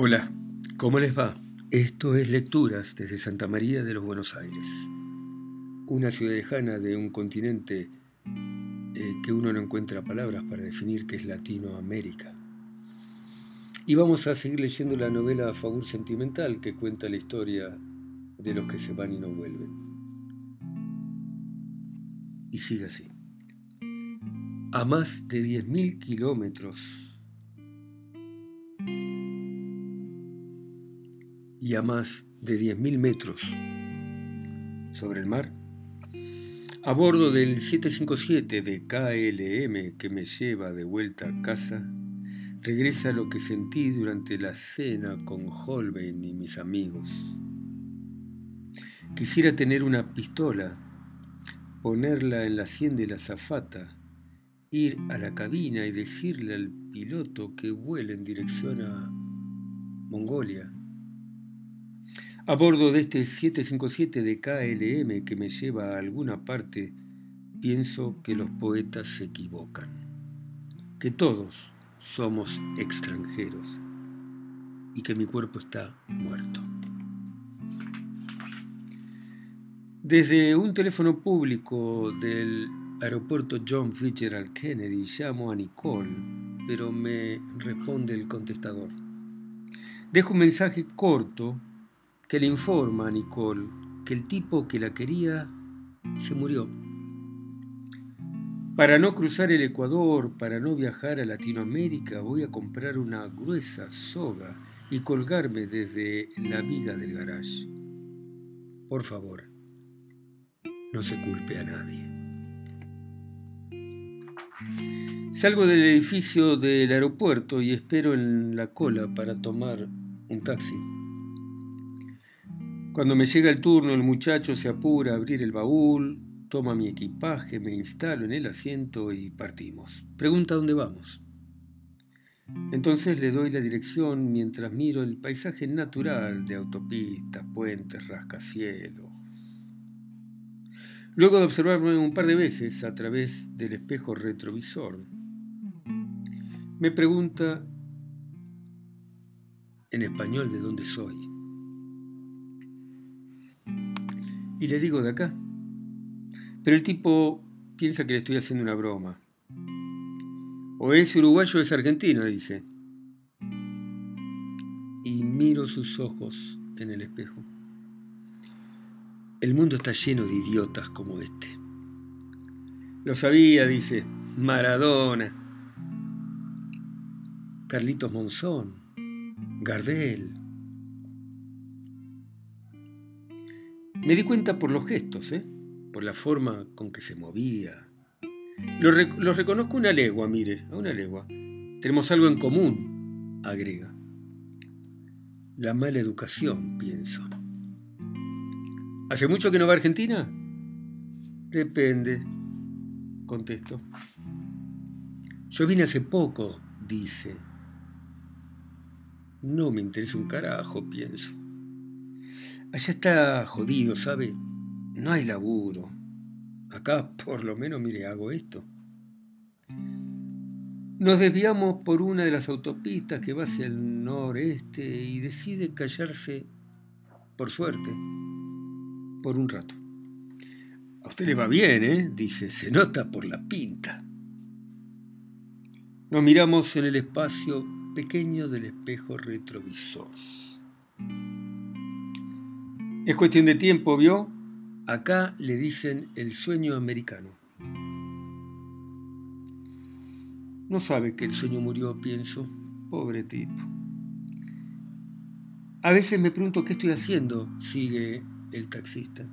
Hola, ¿cómo les va? Esto es Lecturas desde Santa María de los Buenos Aires, una ciudad lejana de un continente eh, que uno no encuentra palabras para definir que es Latinoamérica. Y vamos a seguir leyendo la novela Favor Sentimental que cuenta la historia de los que se van y no vuelven. Y sigue así. A más de 10.000 kilómetros y a más de 10.000 metros sobre el mar, a bordo del 757 de KLM que me lleva de vuelta a casa, regresa lo que sentí durante la cena con Holbein y mis amigos. Quisiera tener una pistola, ponerla en la sien de la azafata, ir a la cabina y decirle al piloto que vuele en dirección a Mongolia. A bordo de este 757 de KLM que me lleva a alguna parte, pienso que los poetas se equivocan, que todos somos extranjeros y que mi cuerpo está muerto. Desde un teléfono público del aeropuerto John Fitzgerald Kennedy llamo a Nicole, pero me responde el contestador. Dejo un mensaje corto que le informa a Nicole que el tipo que la quería se murió para no cruzar el Ecuador, para no viajar a Latinoamérica, voy a comprar una gruesa soga y colgarme desde la viga del garage. Por favor, no se culpe a nadie. Salgo del edificio del aeropuerto y espero en la cola para tomar un taxi. Cuando me llega el turno, el muchacho se apura a abrir el baúl, toma mi equipaje, me instalo en el asiento y partimos. Pregunta dónde vamos. Entonces le doy la dirección mientras miro el paisaje natural de autopistas, puentes, rascacielos. Luego de observarme un par de veces a través del espejo retrovisor, me pregunta en español de dónde soy. Y le digo de acá. Pero el tipo piensa que le estoy haciendo una broma. O es uruguayo o es argentino, dice. Y miro sus ojos en el espejo. El mundo está lleno de idiotas como este. Lo sabía, dice. Maradona. Carlitos Monzón. Gardel. Me di cuenta por los gestos, ¿eh? por la forma con que se movía. Lo, reconozco una legua, mire, a una legua. Tenemos algo en común, agrega. La mala educación, pienso. ¿Hace mucho que no va a Argentina? Depende, contesto. Yo vine hace poco, dice. No me interesa un carajo, pienso. Allá está jodido, ¿sabe? No hay laburo. Acá por lo menos, mire, hago esto. Nos desviamos por una de las autopistas que va hacia el noreste y decide callarse, por suerte, por un rato. A usted le va bien, ¿eh? Dice, se nota por la pinta. Nos miramos en el espacio pequeño del espejo retrovisor. Es cuestión de tiempo, ¿vio? Acá le dicen el sueño americano. No sabe que el sueño murió, pienso. Pobre tipo. A veces me pregunto qué estoy haciendo, sigue el taxista.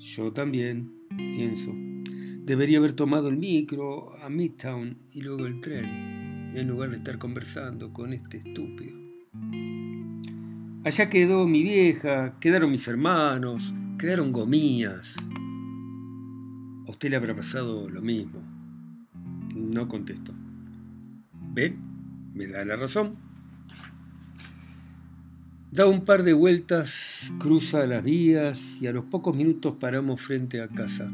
Yo también, pienso. Debería haber tomado el micro a Midtown y luego el tren, en lugar de estar conversando con este estúpido. Allá quedó mi vieja, quedaron mis hermanos, Quedaron gomías. A usted le habrá pasado lo mismo. No contesto. ¿Ve? Me da la razón. Da un par de vueltas, cruza las vías y a los pocos minutos paramos frente a casa.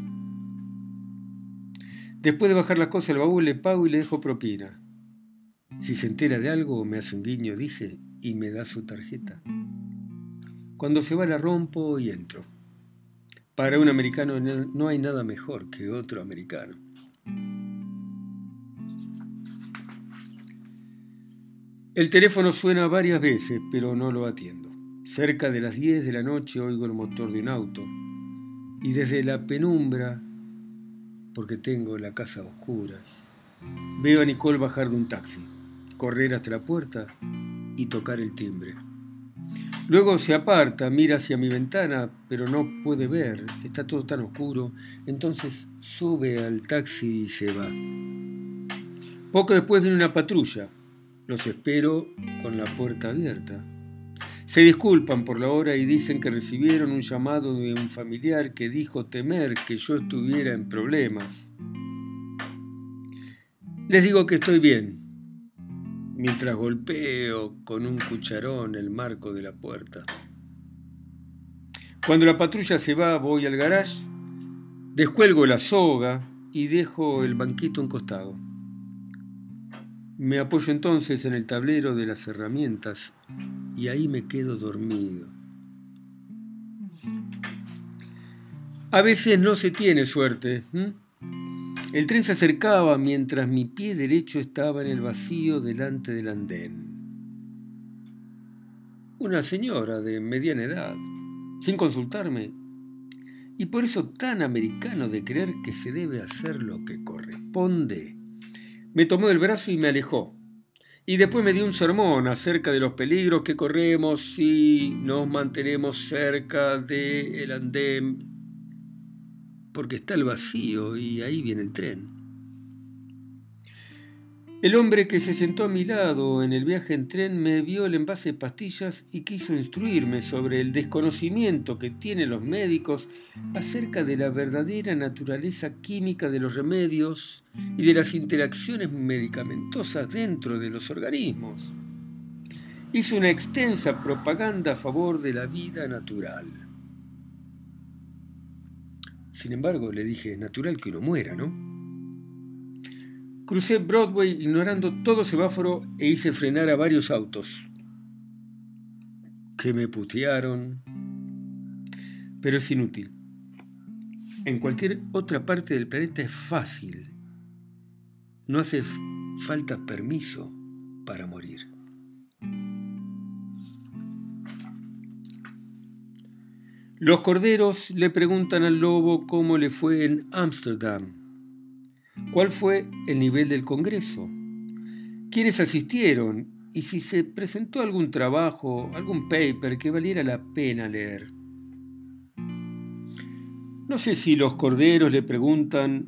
Después de bajar las cosas al baúl le pago y le dejo propina. Si se entera de algo me hace un guiño, dice, y me da su tarjeta. Cuando se va la rompo y entro. Para un americano no hay nada mejor que otro americano. El teléfono suena varias veces, pero no lo atiendo. Cerca de las 10 de la noche oigo el motor de un auto y desde la penumbra, porque tengo la casa a oscuras, veo a Nicole bajar de un taxi, correr hasta la puerta y tocar el timbre. Luego se aparta, mira hacia mi ventana, pero no puede ver, está todo tan oscuro, entonces sube al taxi y se va. Poco después viene una patrulla, los espero con la puerta abierta. Se disculpan por la hora y dicen que recibieron un llamado de un familiar que dijo temer que yo estuviera en problemas. Les digo que estoy bien, mientras golpeo con un cucharón el marco de la puerta. Cuando la patrulla se va, voy al garage, descuelgo la soga y dejo el banquito encostado. Me apoyo entonces en el tablero de las herramientas y ahí me quedo dormido. A veces no se tiene suerte. El tren se acercaba mientras mi pie derecho estaba en el vacío delante del andén. Una señora de mediana edad, sin consultarme, y por eso tan americano de creer que se debe hacer lo que corresponde me tomó del brazo y me alejó. Y después me dio un sermón acerca de los peligros que corremos si nos mantenemos cerca del andén, porque está el vacío y ahí viene el tren. El hombre que se sentó a mi lado en el viaje en tren me vio el envase de pastillas y quiso instruirme sobre el desconocimiento que tienen los médicos acerca de la verdadera naturaleza química de los remedios y de las interacciones medicamentosas dentro de los organismos. Hizo una extensa propaganda a favor de la vida natural. Sin embargo, le dije, es natural que uno muera, ¿no? Crucé Broadway ignorando todo semáforo e hice frenar a varios autos. Que me putearon. Pero es inútil. En cualquier otra parte del planeta es fácil. No hace falta permiso para morir. Los corderos le preguntan al lobo cómo le fue en Ámsterdam cuál fue el nivel del Congreso, quiénes asistieron y si se presentó algún trabajo, algún paper que valiera la pena leer. No sé si los corderos le preguntan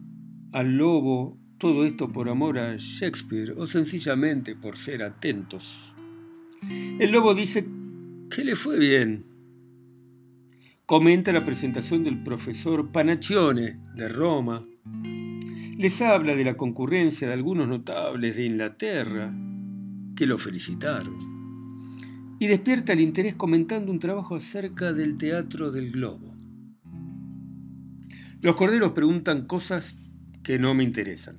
al lobo todo esto por amor a Shakespeare o sencillamente por ser atentos. El lobo dice que le fue bien. Comenta la presentación del profesor Panaccione de Roma les habla de la concurrencia de algunos notables de Inglaterra que lo felicitaron y despierta el interés comentando un trabajo acerca del teatro del globo. Los corderos preguntan cosas que no me interesan.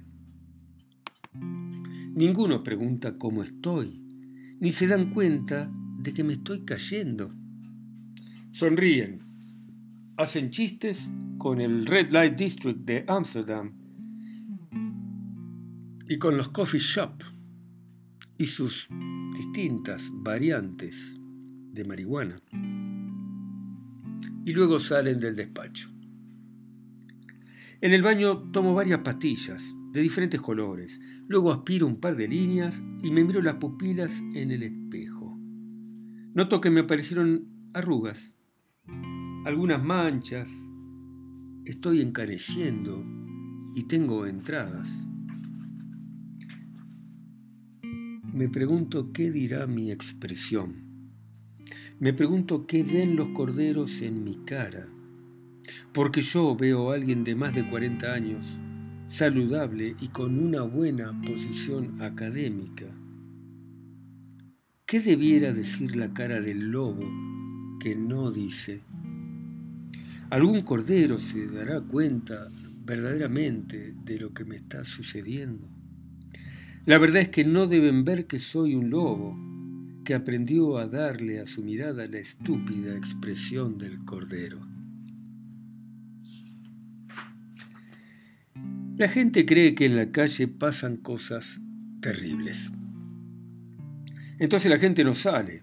Ninguno pregunta cómo estoy, ni se dan cuenta de que me estoy cayendo. Sonríen, hacen chistes con el Red Light District de Amsterdam y con los coffee shop y sus distintas variantes de marihuana. Y luego salen del despacho. En el baño tomo varias pastillas de diferentes colores. Luego aspiro un par de líneas y me miro las pupilas en el espejo. Noto que me aparecieron arrugas, algunas manchas. Estoy encaneciendo y tengo entradas. Me pregunto qué dirá mi expresión. Me pregunto qué ven los corderos en mi cara. Porque yo veo a alguien de más de 40 años, saludable y con una buena posición académica. ¿Qué debiera decir la cara del lobo que no dice? ¿Algún cordero se dará cuenta verdaderamente de lo que me está sucediendo? La verdad es que no deben ver que soy un lobo, que aprendió a darle a su mirada la estúpida expresión del cordero. La gente cree que en la calle pasan cosas terribles. Entonces la gente no sale,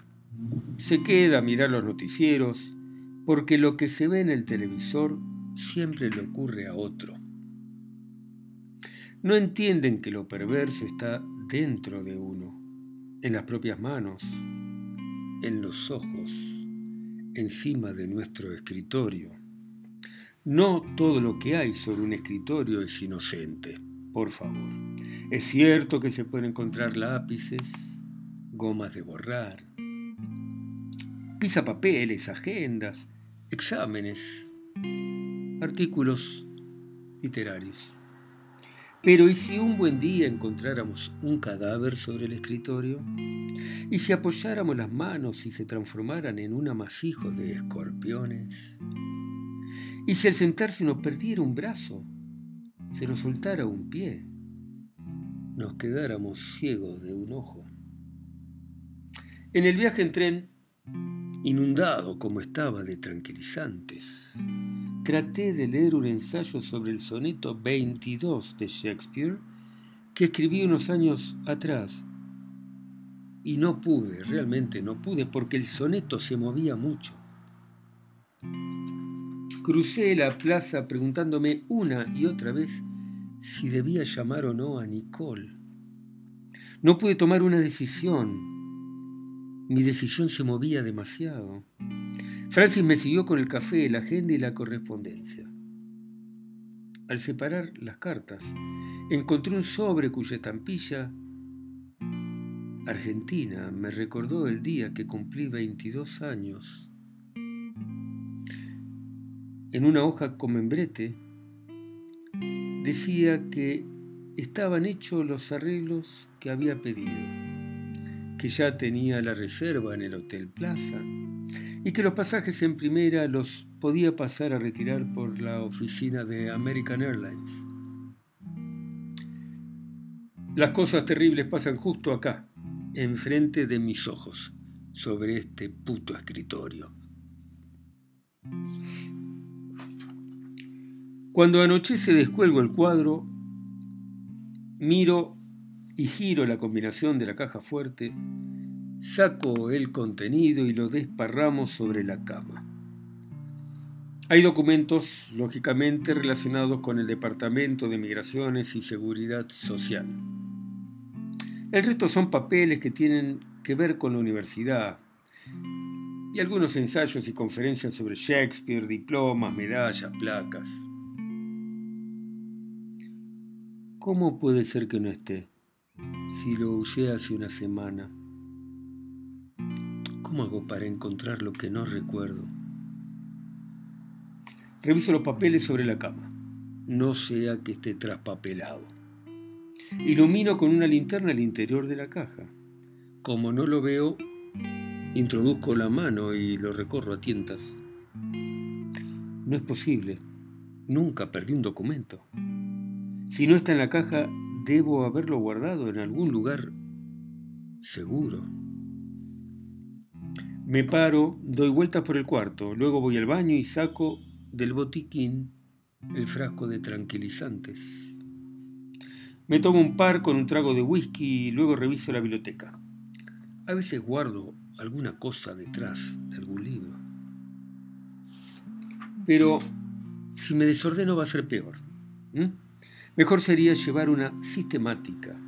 se queda a mirar los noticieros, porque lo que se ve en el televisor siempre le ocurre a otro. No entienden que lo perverso está dentro de uno, en las propias manos, en los ojos, encima de nuestro escritorio. No todo lo que hay sobre un escritorio es inocente, por favor. Es cierto que se pueden encontrar lápices, gomas de borrar, papeles, agendas, exámenes, artículos literarios. Pero ¿y si un buen día encontráramos un cadáver sobre el escritorio? ¿Y si apoyáramos las manos y se transformaran en un amasijo de escorpiones? ¿Y si al sentarse nos perdiera un brazo, se nos soltara un pie, nos quedáramos ciegos de un ojo? En el viaje en tren, inundado como estaba de tranquilizantes, traté de leer un ensayo sobre el soneto 22 de Shakespeare que escribí unos años atrás y no pude, realmente no pude, porque el soneto se movía mucho. Crucé la plaza preguntándome una y otra vez si debía llamar o no a Nicole. No pude tomar una decisión. Mi decisión se movía demasiado. Francis me siguió con el café, la agenda y la correspondencia. Al separar las cartas, encontré un sobre cuya estampilla argentina me recordó el día que cumplí 22 años. En una hoja con membrete decía que estaban hechos los arreglos que había pedido, que ya tenía la reserva en el Hotel Plaza y que los pasajes en primera los podía pasar a retirar por la oficina de American Airlines. Las cosas terribles pasan justo acá, enfrente de mis ojos, sobre este puto escritorio. Cuando anochece descuelgo el cuadro, miro y giro la combinación de la caja fuerte Saco el contenido y lo desparramos sobre la cama. Hay documentos, lógicamente, relacionados con el Departamento de Migraciones y Seguridad Social. El resto son papeles que tienen que ver con la universidad y algunos ensayos y conferencias sobre Shakespeare, diplomas, medallas, placas. ¿Cómo puede ser que no esté si lo usé hace una semana? ¿Cómo hago para encontrar lo que no recuerdo? Reviso los papeles sobre la cama, no sea que esté traspapelado. Ilumino con una linterna el interior de la caja. Como no lo veo, introduzco la mano y lo recorro a tientas. No es posible. Nunca perdí un documento. Si no está en la caja, debo haberlo guardado en algún lugar seguro. Me paro, doy vueltas por el cuarto, luego voy al baño y saco del botiquín el frasco de tranquilizantes. Me tomo un par con un trago de whisky y luego reviso la biblioteca. A veces guardo alguna cosa detrás de algún libro. Pero si me desordeno va a ser peor. Mejor sería llevar una sistemática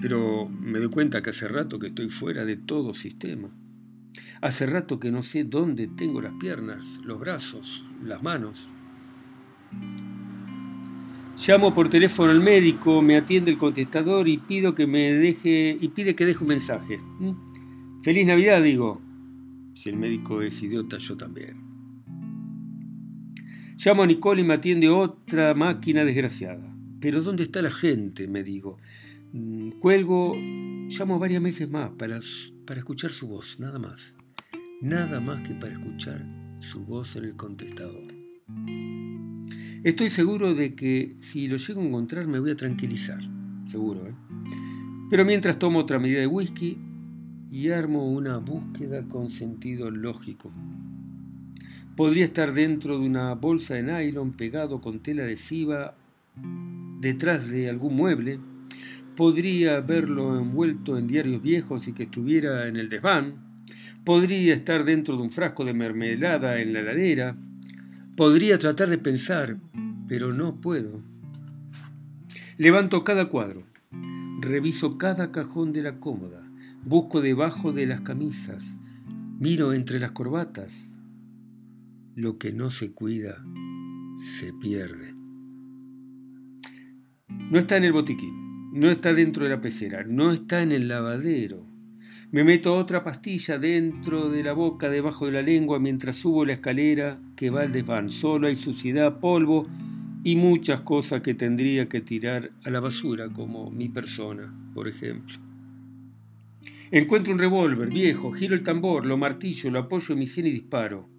pero me doy cuenta que hace rato que estoy fuera de todo sistema. Hace rato que no sé dónde tengo las piernas, los brazos, las manos. Llamo por teléfono al médico, me atiende el contestador y pido que me deje y pide que deje un mensaje. ¿Mm? Feliz Navidad, digo. Si el médico es idiota, yo también. Llamo a Nicole y me atiende otra máquina desgraciada. Pero ¿dónde está la gente? me digo. Mm, cuelgo, llamo varias veces más para, para escuchar su voz, nada más. Nada más que para escuchar su voz en el contestador. Estoy seguro de que si lo llego a encontrar me voy a tranquilizar, seguro, ¿eh? Pero mientras tomo otra medida de whisky y armo una búsqueda con sentido lógico. Podría estar dentro de una bolsa de nylon pegado con tela adhesiva detrás de algún mueble. Podría verlo envuelto en diarios viejos y que estuviera en el desván. Podría estar dentro de un frasco de mermelada en la ladera. Podría tratar de pensar, pero no puedo. Levanto cada cuadro, reviso cada cajón de la cómoda, busco debajo de las camisas, miro entre las corbatas. Lo que no se cuida se pierde. No está en el botiquín, no está dentro de la pecera, no está en el lavadero. Me meto otra pastilla dentro de la boca, debajo de la lengua, mientras subo la escalera que va al desván. Solo hay suciedad, polvo y muchas cosas que tendría que tirar a la basura, como mi persona, por ejemplo. Encuentro un revólver viejo, giro el tambor, lo martillo, lo apoyo en mi sien y disparo.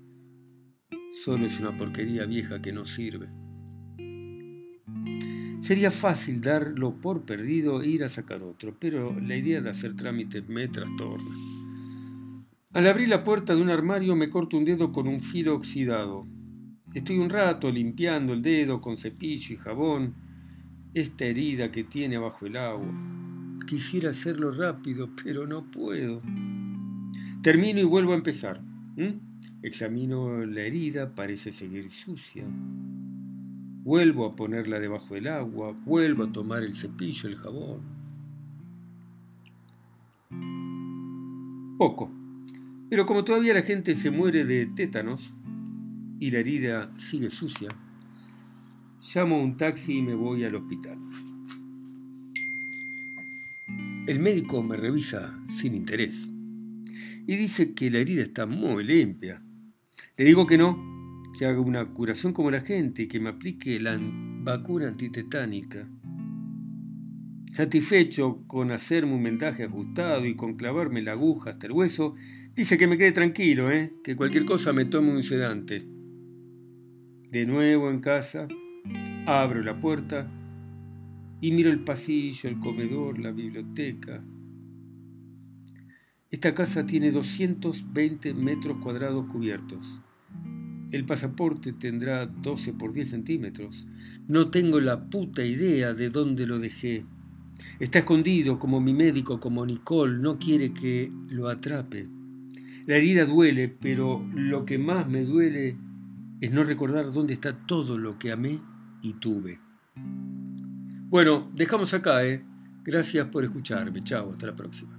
Solo es una porquería vieja que no sirve. Sería fácil darlo por perdido e ir a sacar otro, pero la idea de hacer trámites me trastorna. Al abrir la puerta de un armario me corto un dedo con un filo oxidado. Estoy un rato limpiando el dedo con cepillo y jabón, esta herida que tiene bajo el agua. Quisiera hacerlo rápido, pero no puedo. Termino y vuelvo a empezar. Examino la herida, parece seguir sucia. Vuelvo a ponerla debajo del agua, vuelvo a tomar el cepillo, el jabón. Poco. Pero como todavía la gente se muere de tétanos, y la herida sigue sucia, llamo un taxi y me voy al hospital. El médico me revisa sin interés y dice que la herida está muy limpia. Le digo que no, que haga una curación como la gente y que me aplique la vacuna antitetánica. Satisfecho con hacerme un vendaje ajustado y con clavarme la aguja hasta el hueso, dice que me quede tranquilo, ¿eh? que cualquier cosa me tome un sedante. De nuevo en casa, abro la puerta y miro el pasillo, el comedor, la biblioteca. Esta casa tiene 220 metros cuadrados cubiertos. El pasaporte tendrá 12 por 10 centímetros. No tengo la puta idea de dónde lo dejé. Está escondido como mi médico, como Nicole, no quiere que lo atrape. La herida duele, pero lo que más me duele es no recordar dónde está todo lo que amé y tuve. Bueno, dejamos acá, ¿eh? Gracias por escucharme. Chao, hasta la próxima.